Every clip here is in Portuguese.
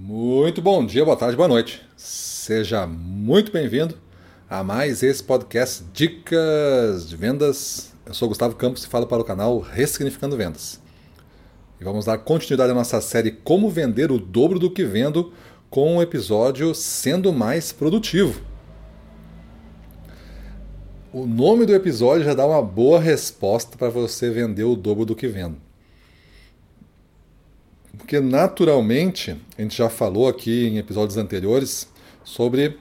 Muito bom dia, boa tarde, boa noite. Seja muito bem-vindo a mais esse podcast Dicas de Vendas. Eu sou Gustavo Campos e falo para o canal Ressignificando Vendas. E vamos dar continuidade à nossa série Como Vender o Dobro do que Vendo com o episódio Sendo Mais Produtivo. O nome do episódio já dá uma boa resposta para você vender o dobro do que vendo. Porque naturalmente, a gente já falou aqui em episódios anteriores sobre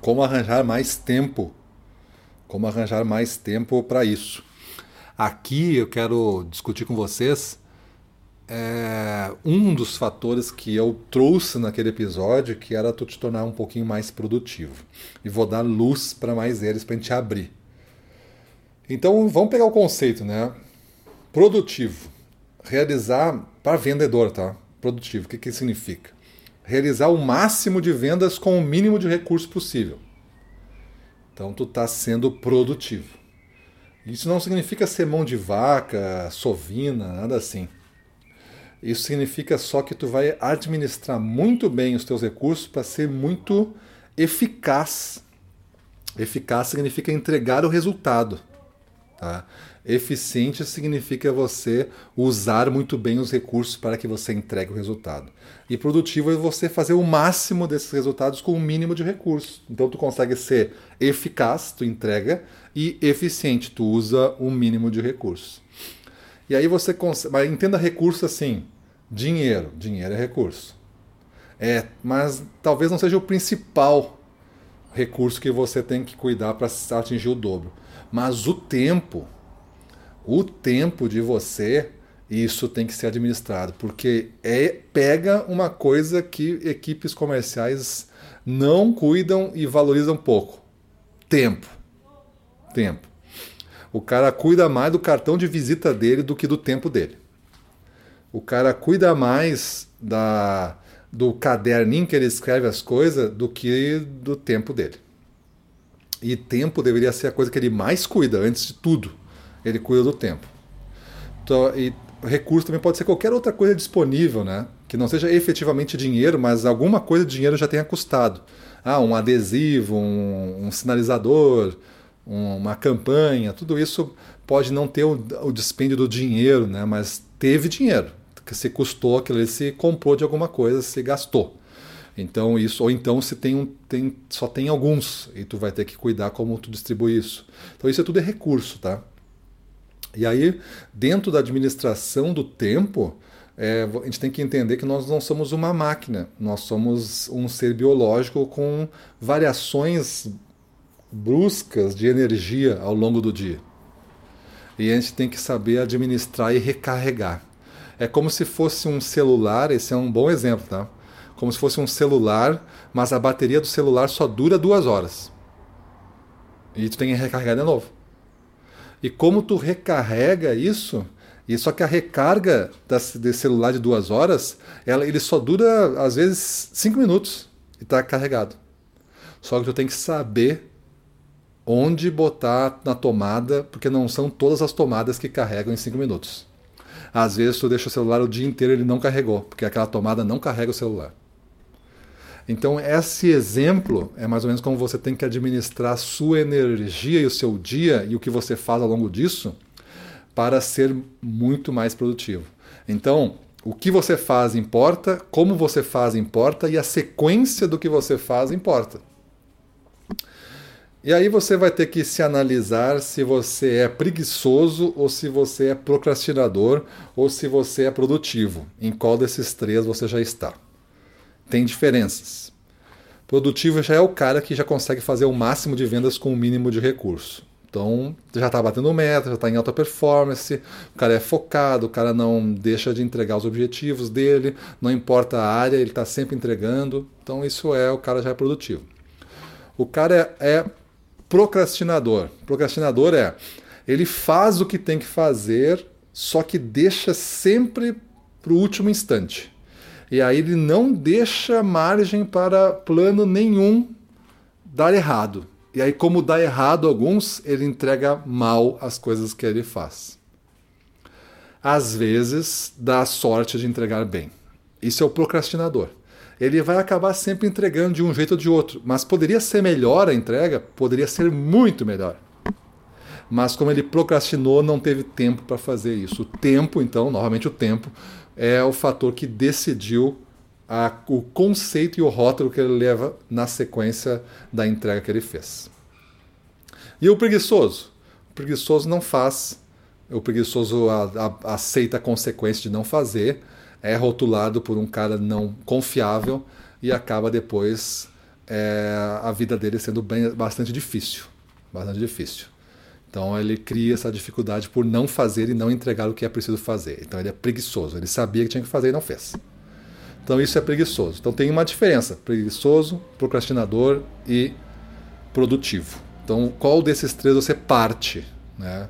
como arranjar mais tempo. Como arranjar mais tempo para isso. Aqui eu quero discutir com vocês é, um dos fatores que eu trouxe naquele episódio, que era tu te tornar um pouquinho mais produtivo. E vou dar luz para mais eles para a gente abrir. Então vamos pegar o conceito, né? Produtivo. Realizar para vendedor, tá? Produtivo. O que, que significa? Realizar o máximo de vendas com o mínimo de recurso possível. Então tu está sendo produtivo. Isso não significa ser mão de vaca, sovina, nada assim. Isso significa só que tu vai administrar muito bem os teus recursos para ser muito eficaz. Eficaz significa entregar o resultado. Tá? Eficiente significa você usar muito bem os recursos para que você entregue o resultado. E produtivo é você fazer o máximo desses resultados com o mínimo de recursos. Então tu consegue ser eficaz, tu entrega, e eficiente, tu usa o mínimo de recursos. E aí você consegue. Mas entenda recurso assim: dinheiro. Dinheiro é recurso. É, mas talvez não seja o principal recurso que você tem que cuidar para atingir o dobro. Mas o tempo, o tempo de você, isso tem que ser administrado, porque é pega uma coisa que equipes comerciais não cuidam e valorizam pouco. Tempo. Tempo. O cara cuida mais do cartão de visita dele do que do tempo dele. O cara cuida mais da, do caderninho que ele escreve as coisas do que do tempo dele. E tempo deveria ser a coisa que ele mais cuida, antes de tudo. Ele cuida do tempo. Então, e recurso também pode ser qualquer outra coisa disponível, né? Que não seja efetivamente dinheiro, mas alguma coisa de dinheiro já tenha custado. Ah, um adesivo, um, um sinalizador, uma campanha, tudo isso pode não ter o, o dispêndio do dinheiro, né? mas teve dinheiro, que se custou aquilo, se comprou de alguma coisa, se gastou. Então isso, ou então se tem um, tem, só tem alguns e tu vai ter que cuidar como tu distribui isso. Então isso é tudo é recurso, tá? E aí dentro da administração do tempo é, a gente tem que entender que nós não somos uma máquina, nós somos um ser biológico com variações bruscas de energia ao longo do dia. E a gente tem que saber administrar e recarregar. É como se fosse um celular, esse é um bom exemplo, tá? Como se fosse um celular, mas a bateria do celular só dura duas horas. E tu tem que recarregar de novo. E como tu recarrega isso, e só que a recarga desse celular de duas horas, ela, ele só dura às vezes cinco minutos e está carregado. Só que tu tem que saber onde botar na tomada, porque não são todas as tomadas que carregam em 5 minutos. Às vezes tu deixa o celular o dia inteiro e ele não carregou, porque aquela tomada não carrega o celular. Então, esse exemplo é mais ou menos como você tem que administrar a sua energia e o seu dia e o que você faz ao longo disso para ser muito mais produtivo. Então, o que você faz importa, como você faz importa e a sequência do que você faz importa. E aí você vai ter que se analisar se você é preguiçoso ou se você é procrastinador ou se você é produtivo. Em qual desses três você já está? Tem diferenças. Produtivo já é o cara que já consegue fazer o máximo de vendas com o mínimo de recurso. Então já está batendo meta, já está em alta performance, o cara é focado, o cara não deixa de entregar os objetivos dele, não importa a área, ele está sempre entregando. Então isso é, o cara já é produtivo. O cara é, é procrastinador. Procrastinador é ele faz o que tem que fazer, só que deixa sempre para o último instante. E aí ele não deixa margem para plano nenhum dar errado. E aí, como dá errado alguns, ele entrega mal as coisas que ele faz. Às vezes, dá sorte de entregar bem. Isso é o procrastinador. Ele vai acabar sempre entregando de um jeito ou de outro, mas poderia ser melhor a entrega? Poderia ser muito melhor. Mas como ele procrastinou, não teve tempo para fazer isso. O tempo, então, novamente o tempo, é o fator que decidiu a, o conceito e o rótulo que ele leva na sequência da entrega que ele fez. E o preguiçoso? O preguiçoso não faz, o preguiçoso a, a, aceita a consequência de não fazer, é rotulado por um cara não confiável e acaba depois é, a vida dele sendo bem, bastante difícil. Bastante difícil. Então ele cria essa dificuldade por não fazer e não entregar o que é preciso fazer. Então ele é preguiçoso. Ele sabia que tinha que fazer e não fez. Então isso é preguiçoso. Então tem uma diferença: preguiçoso, procrastinador e produtivo. Então qual desses três você parte? Né?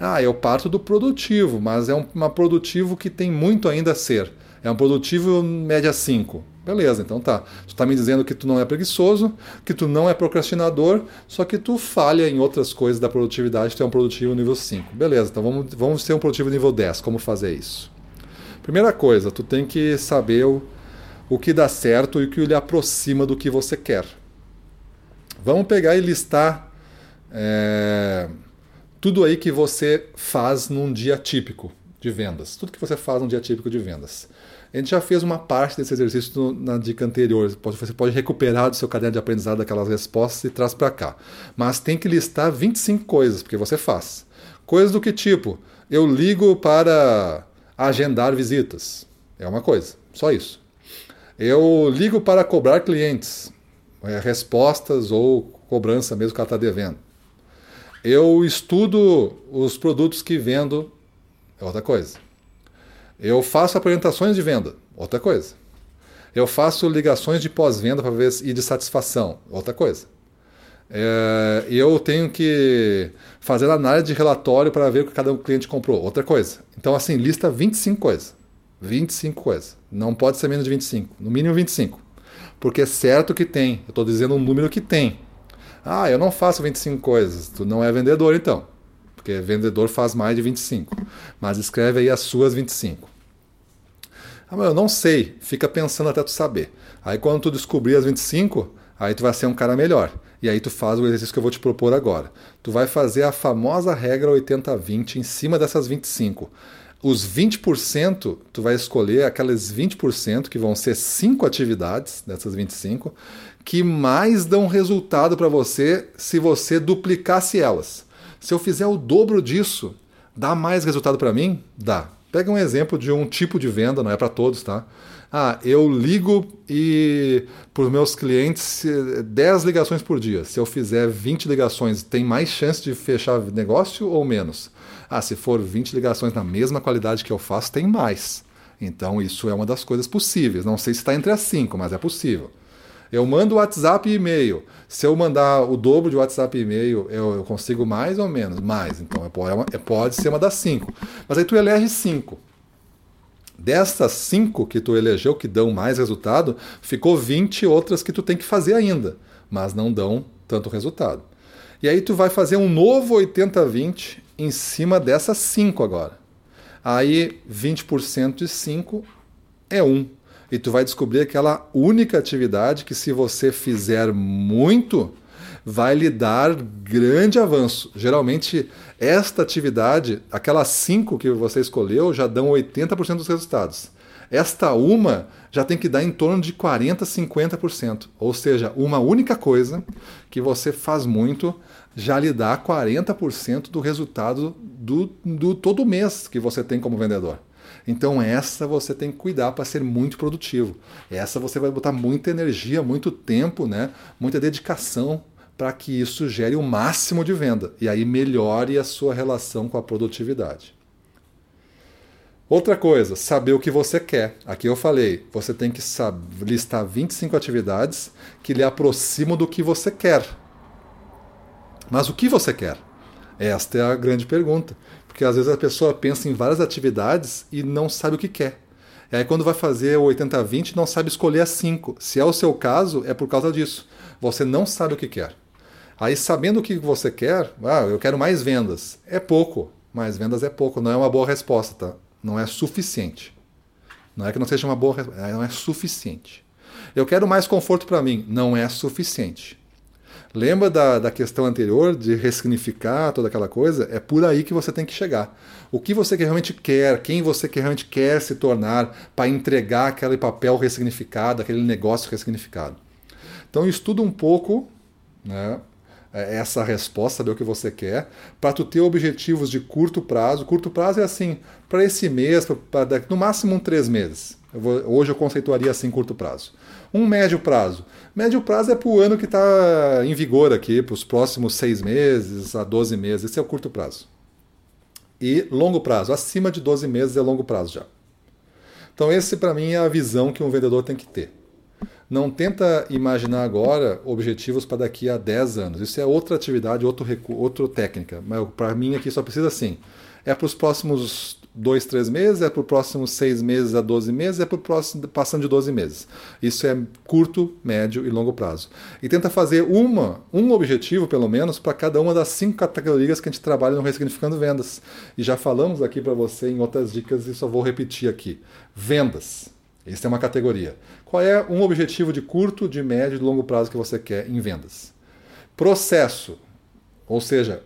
Ah, eu parto do produtivo, mas é um uma produtivo que tem muito ainda a ser. É um produtivo média 5. Beleza, então tá. Tu está me dizendo que tu não é preguiçoso, que tu não é procrastinador, só que tu falha em outras coisas da produtividade, tu é um produtivo nível 5. Beleza, então vamos, vamos ter um produtivo nível 10. Como fazer isso? Primeira coisa, tu tem que saber o, o que dá certo e o que lhe aproxima do que você quer. Vamos pegar e listar é, tudo aí que você faz num dia típico de vendas. Tudo que você faz num dia típico de vendas. A gente já fez uma parte desse exercício na dica anterior. Você pode recuperar do seu caderno de aprendizado aquelas respostas e traz para cá. Mas tem que listar 25 coisas, porque você faz. Coisas do que tipo, eu ligo para agendar visitas. É uma coisa, só isso. Eu ligo para cobrar clientes, é, respostas ou cobrança mesmo que ela está devendo. Eu estudo os produtos que vendo, é outra coisa. Eu faço apresentações de venda, outra coisa. Eu faço ligações de pós-venda para ver e de satisfação, outra coisa. É, eu tenho que fazer análise de relatório para ver o que cada cliente comprou, outra coisa. Então, assim, lista 25 coisas. 25 coisas. Não pode ser menos de 25, no mínimo 25. Porque é certo que tem. Eu estou dizendo um número que tem. Ah, eu não faço 25 coisas. Tu não é vendedor então. Porque vendedor faz mais de 25. Mas escreve aí as suas 25. Ah, mas eu não sei. Fica pensando até tu saber. Aí quando tu descobrir as 25, aí tu vai ser um cara melhor. E aí tu faz o exercício que eu vou te propor agora. Tu vai fazer a famosa regra 80-20 em cima dessas 25 os 20%, tu vai escolher aquelas 20% que vão ser cinco atividades dessas 25 que mais dão resultado para você se você duplicasse elas. Se eu fizer o dobro disso, dá mais resultado para mim? Dá. Pega um exemplo de um tipo de venda, não é para todos, tá? Ah, eu ligo e para os meus clientes 10 ligações por dia. Se eu fizer 20 ligações, tem mais chance de fechar negócio ou menos? Ah, se for 20 ligações na mesma qualidade que eu faço, tem mais. Então isso é uma das coisas possíveis. Não sei se está entre as cinco, mas é possível. Eu mando WhatsApp e e-mail. Se eu mandar o dobro de WhatsApp e e-mail, eu, eu consigo mais ou menos? Mais. Então é, é, uma, é, pode ser uma das cinco. Mas aí tu elege cinco. Dessas cinco que tu elegeu que dão mais resultado, ficou 20 outras que tu tem que fazer ainda, mas não dão tanto resultado. E aí tu vai fazer um novo 80-20 em cima dessas 5 agora. Aí 20% de 5 é 1. E tu vai descobrir aquela única atividade que se você fizer muito, vai lhe dar grande avanço. Geralmente, esta atividade, aquelas 5 que você escolheu, já dão 80% dos resultados. Esta uma já tem que dar em torno de 40%, 50%. Ou seja, uma única coisa que você faz muito já lhe dá 40% do resultado do, do todo mês que você tem como vendedor. Então essa você tem que cuidar para ser muito produtivo. Essa você vai botar muita energia, muito tempo, né? muita dedicação para que isso gere o máximo de venda e aí melhore a sua relação com a produtividade. Outra coisa, saber o que você quer. Aqui eu falei, você tem que listar 25 atividades que lhe aproximam do que você quer. Mas o que você quer? Esta é a grande pergunta. Porque às vezes a pessoa pensa em várias atividades e não sabe o que quer. E aí quando vai fazer o 80-20, não sabe escolher as 5. Se é o seu caso, é por causa disso. Você não sabe o que quer. Aí sabendo o que você quer, ah, eu quero mais vendas. É pouco. Mais vendas é pouco, não é uma boa resposta, tá? Não é suficiente. Não é que não seja uma boa, não é suficiente. Eu quero mais conforto para mim, não é suficiente. Lembra da, da questão anterior de ressignificar toda aquela coisa? É por aí que você tem que chegar. O que você realmente quer, quem você realmente quer se tornar para entregar aquele papel ressignificado, aquele negócio ressignificado. Então estuda um pouco né, é, essa resposta, saber o que você quer, para tu ter objetivos de curto prazo. Curto prazo é assim, para esse mês, pra, pra, no máximo um três meses. Eu vou, hoje eu conceituaria assim curto prazo. Um médio prazo. Médio prazo é para o ano que está em vigor aqui, para os próximos seis meses a 12 meses. Esse é o curto prazo. E longo prazo. Acima de 12 meses é longo prazo já. Então, esse para mim é a visão que um vendedor tem que ter. Não tenta imaginar agora objetivos para daqui a 10 anos. Isso é outra atividade, outro outra técnica. Mas para mim aqui só precisa assim. É para os próximos dois, três meses, é para os próximos seis meses a 12 meses, é para o próximo passando de 12 meses. Isso é curto, médio e longo prazo. E tenta fazer uma, um objetivo, pelo menos, para cada uma das cinco categorias que a gente trabalha no Ressignificando Vendas. E já falamos aqui para você em outras dicas e só vou repetir aqui. Vendas. Essa é uma categoria. Qual é um objetivo de curto, de médio e de longo prazo que você quer em vendas? Processo. Ou seja,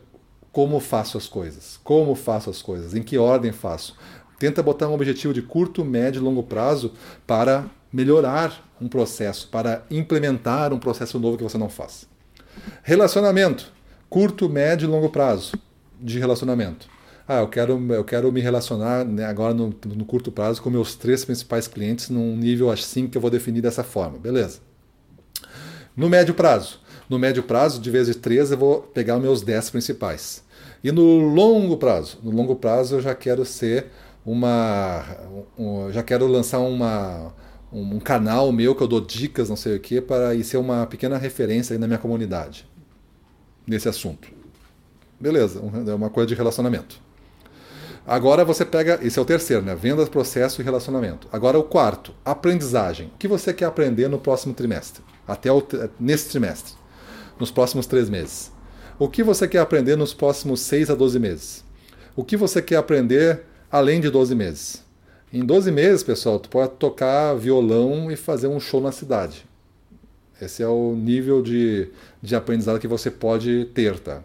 como faço as coisas, como faço as coisas, em que ordem faço. Tenta botar um objetivo de curto, médio e longo prazo para melhorar um processo, para implementar um processo novo que você não faz. Relacionamento, curto, médio e longo prazo de relacionamento. Ah, eu quero, eu quero me relacionar né, agora no, no curto prazo com meus três principais clientes num nível assim que eu vou definir dessa forma. Beleza. No médio prazo, no médio prazo, de vezes três, eu vou pegar os meus dez principais. E no longo prazo, no longo prazo eu já quero ser uma, um, já quero lançar uma, um canal meu que eu dou dicas, não sei o que, para ir ser uma pequena referência na minha comunidade nesse assunto. Beleza, é uma coisa de relacionamento. Agora você pega, esse é o terceiro, né? Vendas, processo e relacionamento. Agora o quarto, aprendizagem. O que você quer aprender no próximo trimestre? Até o, nesse trimestre nos próximos três meses? O que você quer aprender nos próximos 6 a 12 meses? O que você quer aprender além de 12 meses? Em 12 meses, pessoal, tu pode tocar violão e fazer um show na cidade. Esse é o nível de, de aprendizado que você pode ter, tá?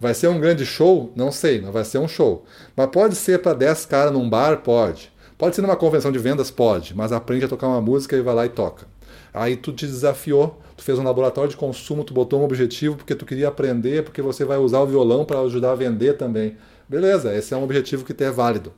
Vai ser um grande show? Não sei, mas vai ser um show. Mas pode ser para 10 caras num bar? Pode. Pode ser numa convenção de vendas? Pode. Mas aprende a tocar uma música e vai lá e toca. Aí tu te desafiou, tu fez um laboratório de consumo, tu botou um objetivo porque tu queria aprender, porque você vai usar o violão para ajudar a vender também. Beleza, esse é um objetivo que é válido.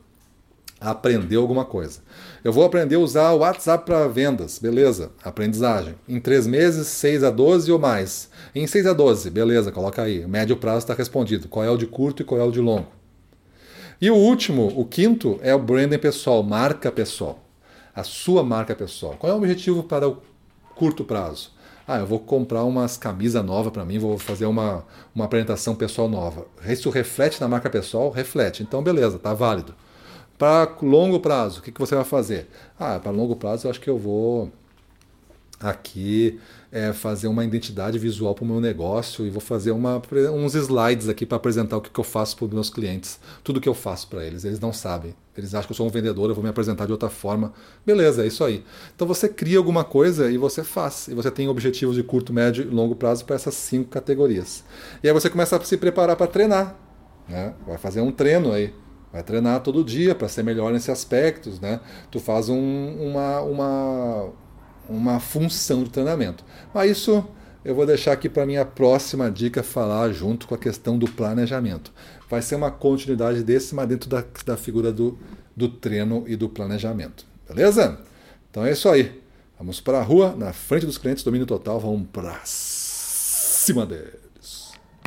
Aprender alguma coisa. Eu vou aprender a usar o WhatsApp para vendas, beleza? Aprendizagem. Em três meses, 6 a 12 ou mais. Em 6 a 12, beleza, coloca aí. Médio prazo está respondido. Qual é o de curto e qual é o de longo? E o último, o quinto, é o branding pessoal, marca pessoal. A sua marca pessoal. Qual é o objetivo para o curto prazo. Ah, eu vou comprar umas camisas novas para mim, vou fazer uma, uma apresentação pessoal nova. Isso reflete na marca pessoal? Reflete. Então, beleza, tá válido. Para longo prazo, o que, que você vai fazer? Ah, para longo prazo eu acho que eu vou aqui é, fazer uma identidade visual para o meu negócio e vou fazer uma, uns slides aqui para apresentar o que, que eu faço para os meus clientes, tudo que eu faço para eles. Eles não sabem, eles acham que eu sou um vendedor, eu vou me apresentar de outra forma. Beleza, é isso aí. Então você cria alguma coisa e você faz. E você tem objetivos de curto, médio e longo prazo para essas cinco categorias. E aí você começa a se preparar para treinar. Né? Vai fazer um treino aí. Vai treinar todo dia para ser melhor nesses aspectos, né? Tu faz um, uma, uma, uma função do treinamento. Mas isso eu vou deixar aqui para minha próxima dica falar junto com a questão do planejamento. Vai ser uma continuidade desse, mas dentro da, da figura do, do treino e do planejamento. Beleza? Então é isso aí. Vamos para a rua, na frente dos clientes, domínio total, vamos para cima deles.